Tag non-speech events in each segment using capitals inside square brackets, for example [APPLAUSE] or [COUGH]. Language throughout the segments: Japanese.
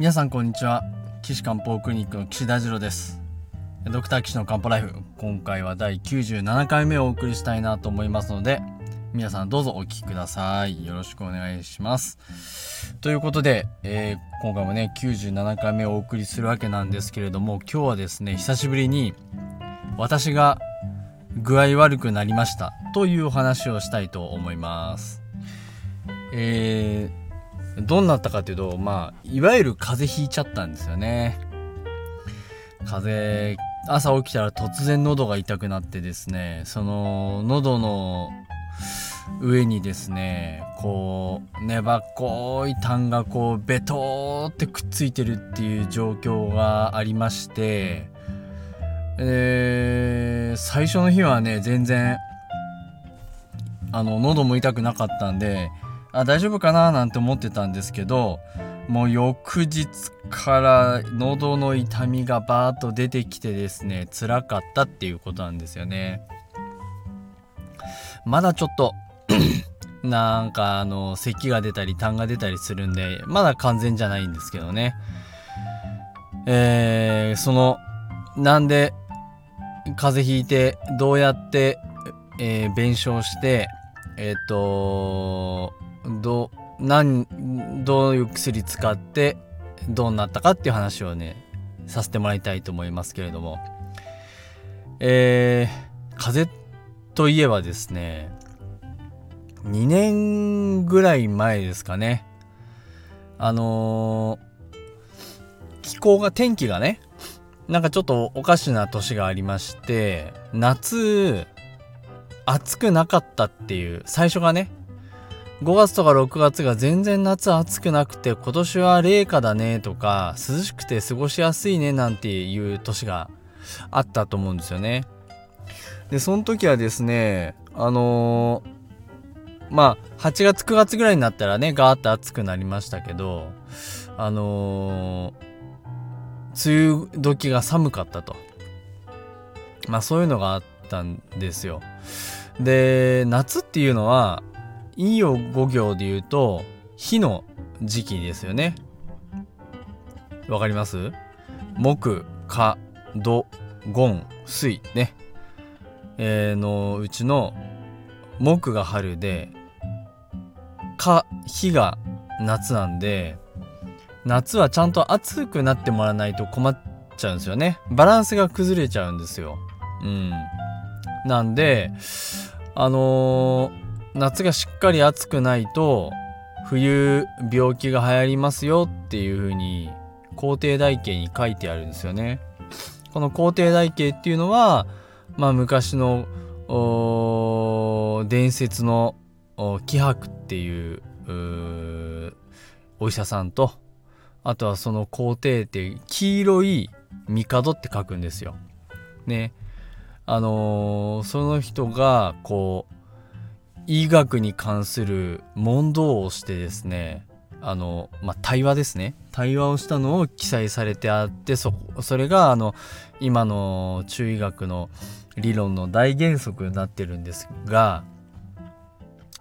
皆さんこんにちは。岸漢方クリニックの岸田次郎です。ドクター岸の漢方ライフ今回は第97回目をお送りしたいなと思いますので皆さんどうぞお聴きください。よろしくお願いします。ということで、えー、今回もね97回目をお送りするわけなんですけれども今日はですね久しぶりに私が具合悪くなりましたというお話をしたいと思います。えー、どうなったかというとまあいわゆる風邪ひいちゃったんですよね。風邪朝起きたら突然喉が痛くなってですねその喉の上にですねこう粘っこい痰がこうベトーってくっついてるっていう状況がありましてえー、最初の日はね全然あの喉も痛くなかったんであ大丈夫かななんて思ってたんですけどもう翌日から喉の痛みがバーッと出てきてですね辛かったっていうことなんですよね。まだちょっと [CLEARS THROAT] なんかあの咳が出たり痰が出たりするんでまだ完全じゃないんですけどね。えー、そのなんで風邪ひいてどうやって、えー、弁償してえっ、ー、とど何どういう薬使ってどうなったかっていう話をねさせてもらいたいと思いますけれども。えー、風邪といえばですね2年ぐらい前ですかね。あのー、気候が天気がねなんかちょっとおかしな年がありまして夏暑くなかったっていう最初がね5月とか6月が全然夏暑くなくて今年は冷夏だねとか涼しくて過ごしやすいねなんていう年があったと思うんですよね。でその時はですねあのー、まあ8月9月ぐらいになったらねガーッと暑くなりましたけどあのー、梅雨時が寒かったとまあそういうのがあったんですよ。で夏っていうのは陰陽五行で言うと火の時期ですよね。わかります？木火土金水ね。えー、のうちの木が春で火火が夏なんで夏はちゃんと暑くなってもらわないと困っちゃうんですよね。バランスが崩れちゃうんですよ。うん。なんであのー夏がしっかり暑くないと冬病気が流行りますよっていう風に皇帝台形に書いてあるんですよね。この皇帝台形っていうのは、まあ、昔の伝説の気迫っていうお医者さんとあとはその皇帝って黄色い帝って書くんですよ。ね。あのー、その人がこう医学に関する問答をしてですねあの、まあ、対話ですね。対話をしたのを記載されてあってそそれがあの今の中医学の理論の大原則になってるんですが、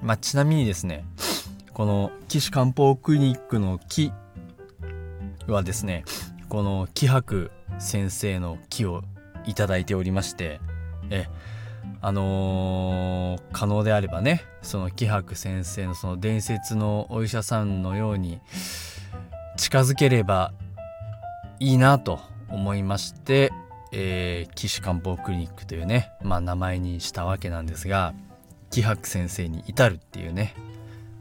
まあ、ちなみにですねこの岸漢方クリニックの木はですねこの気博先生の木をいただいておりましてえあのー、可能であればねその気博先生のその伝説のお医者さんのように近づければいいなと思いまして、えー、岸漢方クリニックというね、まあ、名前にしたわけなんですが気博先生に至るっていうね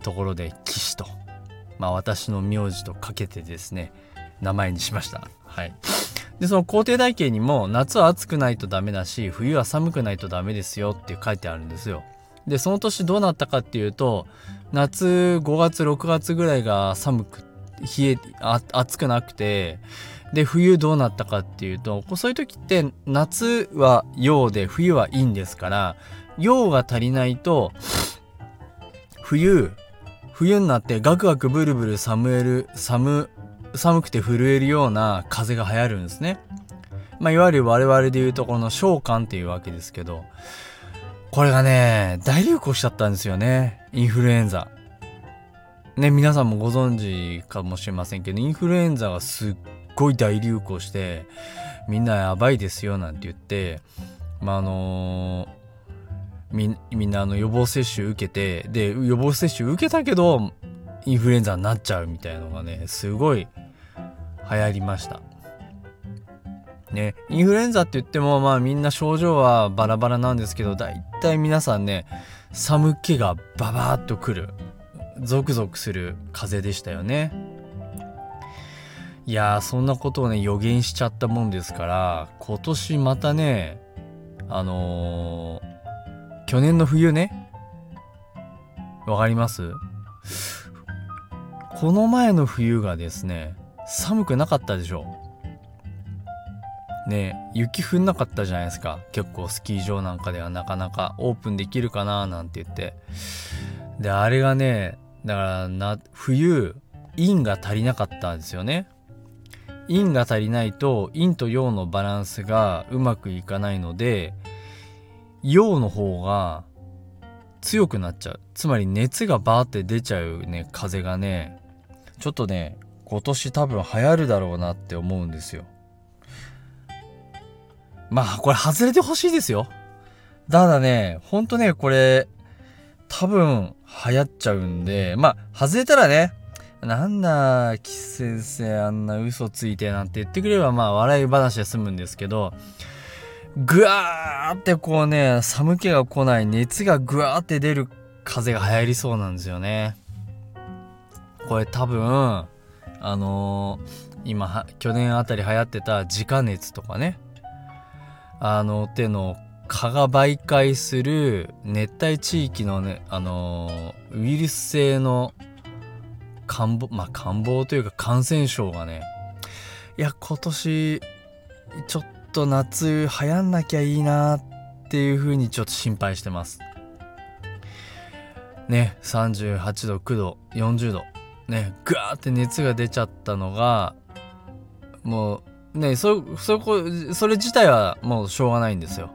ところで岸と、まあ、私の名字とかけてですね名前にしました。はいでその工程台形にも夏は暑くないとダメだし冬は寒くないとダメですよって書いてあるんですよ。でその年どうなったかっていうと夏5月6月ぐらいが寒く冷え暑くなくてで冬どうなったかっていうとそういう時って夏は陽で冬は陰ですから陽が足りないと冬冬になってガクガクブルブル寒える寒寒くて震えるような風が流行るんですね。まあ、いわゆる我々で言うところの召喚っていうわけですけど、これがね、大流行しちゃったんですよね。インフルエンザ。ね皆さんもご存知かもしれませんけどインフルエンザがすっごい大流行してみんなやばいですよなんて言ってまああのみみんなあの予防接種受けてで予防接種受けたけどインフルエンザになっちゃうみたいなのがねすごい流行りました。ねインフルエンザって言ってもまあみんな症状はバラバラなんですけどだいたい皆さんね寒気がババーッとくるゾクゾクする風でしたよね。いやそんなことをね予言しちゃったもんですから今年またねあのー、去年の冬ねわかります？この前の冬がですね寒くなかったでしょ。ね雪降んなかったじゃないですか。結構スキー場なんかではなかなかオープンできるかななんて言って。であれがねだからな冬陰が足りなかったんですよね。陰が足りないと陰と陽のバランスがうまくいかないので陽の方が強くなっちゃう。つまり熱がバーって出ちゃうね風がね。ちょっとね今年多分流行るだろうなって思うんですよまあこれ外れてほしいですよただねほんとねこれ多分流行っちゃうんでまあ外れたらねなんだ、岸先生あんな嘘ついてなんて言ってくればまあ笑い話で済むんですけど、ぐわーってこうね、寒気が来ない熱がぐわーって出る風が流行りそうなんですよね。これ多分、あのー、今、去年あたり流行ってた直熱とかね、あの、手の蚊が媒介する熱帯地域のね、あのー、ウイルス性の感冒まあ感冒というか感染症がねいや今年ちょっと夏流行んなきゃいいなっていう風にちょっと心配してます。ね38度9度40度ねグワーって熱が出ちゃったのがもうねそそこそれ自体はもうしょうがないんですよ。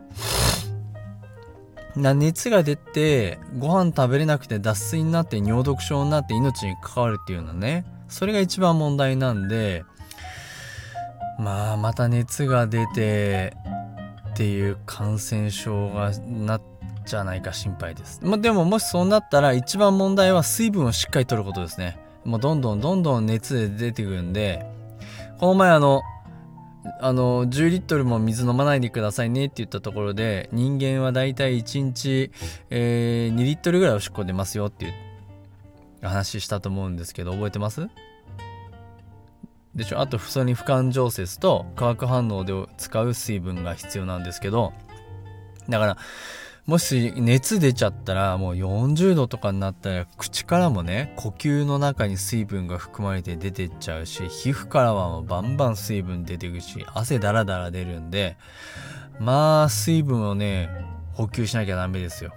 な熱が出てご飯食べれなくて脱水になって尿毒症になって命に関わるっていうのはね。それが一番問題なんでまあまた熱が出てっていう感染症がなっちゃないか心配です、ま、でももしそうなったら一番問題は水分をしっかりとることですね。もうどんどんどんどん熱で出てくるんでこの前あのあの10リットルも水飲まないでくださいねって言ったところで人間はだいたい1日、えー、2リットルぐらいおしっこ出ますよっていう話したと思うんですけど覚えてます？でしょ？あと普通に不感蒸節と化学反応で使う水分が必要なんですけどだからもし熱出ちゃったらもう40度とかになったら口からもね呼吸の中に水分が含まれて出てっちゃうし皮膚からはもうバンバン水分出てくし汗だらだら出るんでまあ水分をね補給しなきゃダメですよ。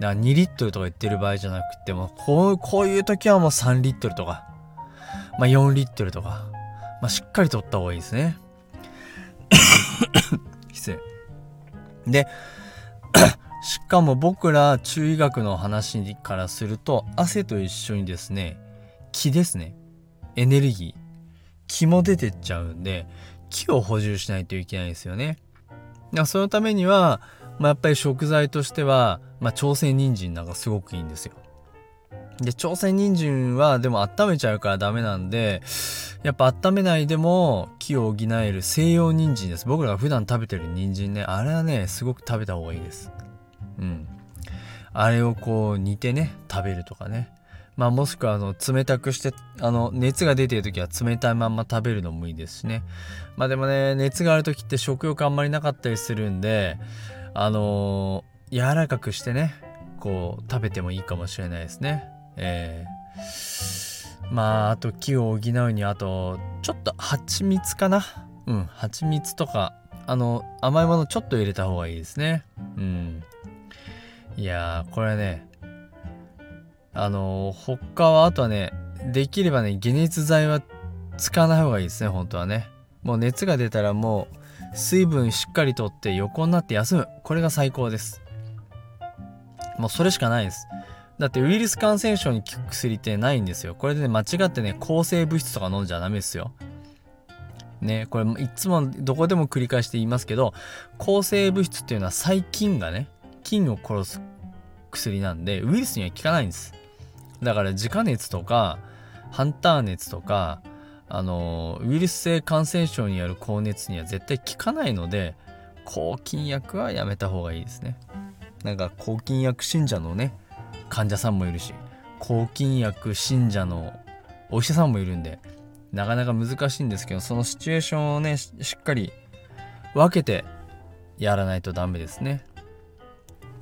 だから2リットルとか言ってる場合じゃなくてもこうこういう時はもう3リットルとかまあ4リットルとかまあしっかりとった方がいいですね。[LAUGHS] 失礼。でしかも僕ら中医学の話からすると汗と一緒にですね気ですね。エネルギー。気も出てっちゃうんで気を補充しないといけないですよね。そのためには、まあ、やっぱり食材としては、まあ、朝鮮人参なんかすごくいいんですよ。で朝鮮人参はでも温めちゃうからダメなんでやっぱ温めないでも気を補える西洋人参です。僕らが普段食べてる人参ねあれはねすごく食べた方がいいです。うん。あれをこう煮てね食べるとかね。まあもしくはあの冷たくしてあの熱が出てる時は冷たいまんま食べるのもいいですしね。まあでもね熱がある時って食欲あんまりなかったりするんであのー、柔らかくしてねこう食べてもいいかもしれないですね。えー、まああと木を補うにあとちょっと蜂蜜かな。うん蜂蜜とかあの甘いものちょっと入れた方がいいですね。うん。いやーこれねあのー、他はあとはねできればね解熱剤は使わない方がいいですね本当はねもう熱が出たらもう水分しっかりとって横になって休むこれが最高ですもうそれしかないですだってウイルス感染症に効く薬ってないんですよ。これでね、間違ってね、抗生物質とか飲んじゃダメですよ。ね、これいつもどこでも繰り返して言いますけど、抗生物質っていうのは細菌がね、菌を殺す薬なんで、ウイルスには効かないんです。だから自家熱とか、ハンター熱とか、あの、ウイルス性感染症による高熱には絶対効かないので、抗菌薬はやめた方がいいですね。なんか抗菌薬信者のね、患者さんもいるし抗菌薬信者のお医者さんもいるんでなかなか難しいんですけどそのシチュエーションをねしっかり分けてやらないとダメですね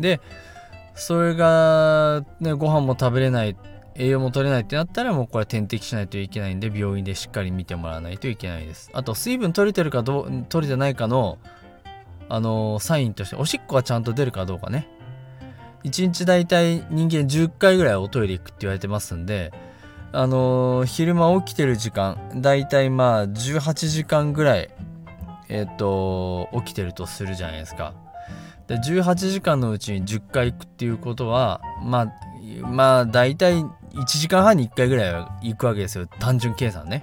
でそれが、ね、ご飯も食べれない栄養も取れないってなったらもうこれ点滴しないといけないんで病院でしっかり見てもらわないといけないですあと水分取れてるかどう取れてないかのあのー、サインとしておしっこがちゃんと出るかどうかね1日大体人間10回ぐらいおトイレ行くって言われてますんで、あのー、昼間起きてる時間、大体まあ18時間ぐらい、えっ、ー、と、起きてるとするじゃないですか。で、18時間のうちに10回行くっていうことは、まあ、まあ大体1時間半に1回ぐらいは行くわけですよ。単純計算ね。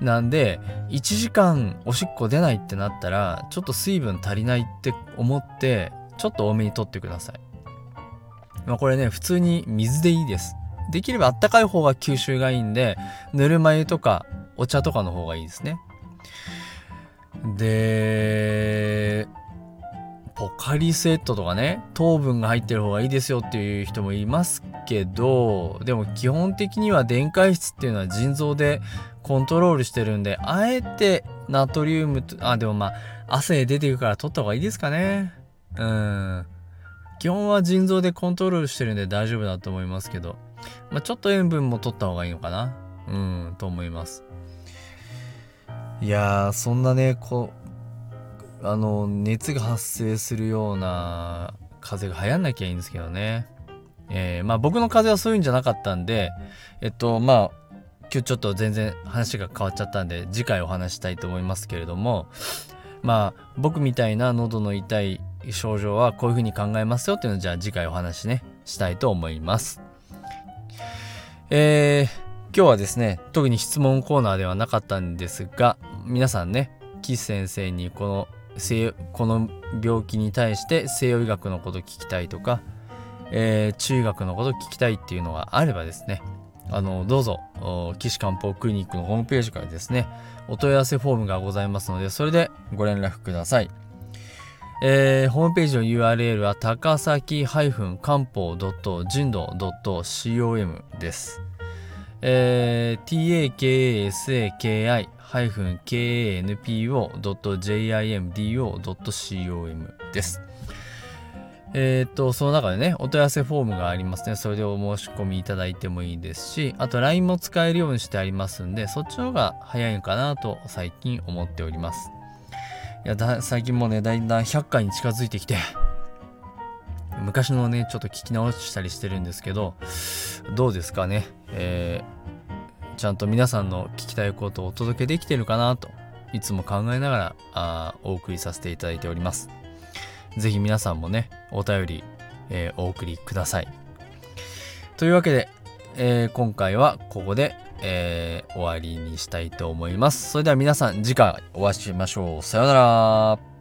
なんで、1時間おしっこ出ないってなったら、ちょっと水分足りないって思って、ちょっと多めに取ってください。まあ、これね、普通に水でいいです。できればあったかい方が吸収がいいんで、ぬるま湯とかお茶とかの方がいいですね。で、ポカリスエットとかね、糖分が入ってる方がいいですよっていう人もいますけど、でも基本的には電解質っていうのは腎臓でコントロールしてるんで、あえてナトリウムと、あ、でもまあ、汗出てくるから取った方がいいですかね。うん。基本は腎臓でコントロールしてるんで大丈夫だと思いますけど、まあ、ちょっと塩分も取った方がいいのかなうん、と思います。いやー、そんなね、こ、あの、熱が発生するような風邪が流行んなきゃいいんですけどね。えー、まあ僕の風邪はそういうんじゃなかったんで、えっと、まあ、今日ちょっと全然話が変わっちゃったんで、次回お話したいと思いますけれども、まあ、僕みたいな喉の痛い症状はこういうふうに考えますよっていうのをじゃあ次回お話ねしたいと思います。えー、今日はですね特に質問コーナーではなかったんですが皆さんね岸先生にこのこの病気に対して西洋医学のこと聞きたいとか、えー、中医学のこと聞きたいっていうのがあればですねあのどうぞ岸漢方クリニックのホームページからですねお問い合わせフォームがございますのでそれでご連絡ください。えー、ホームページの URL は高崎漢方人道 .com です。えー、kanpo.jimdo.com です。えっ、と、その中でね、お問い合わせフォームがありますね。それでお申し込みいただいてもいいですし、あと LINE も使えるようにしてありますんで、そっちの方が早いのかなと最近思っております。いやだ最近もねだんだん100回に近づいてきて昔のねちょっと聞き直したりしてるんですけどどうですかね？えー、ちゃんと皆さんの聞きたいことをお届けできてるかなといつも考えながらあお送りさせていただいております是非皆さんもねお便り、えー、お送りくださいというわけで、えー、今回はここでえー、終わりにしたいと思います。それでは皆さん次回お会いしましょう。さようなら。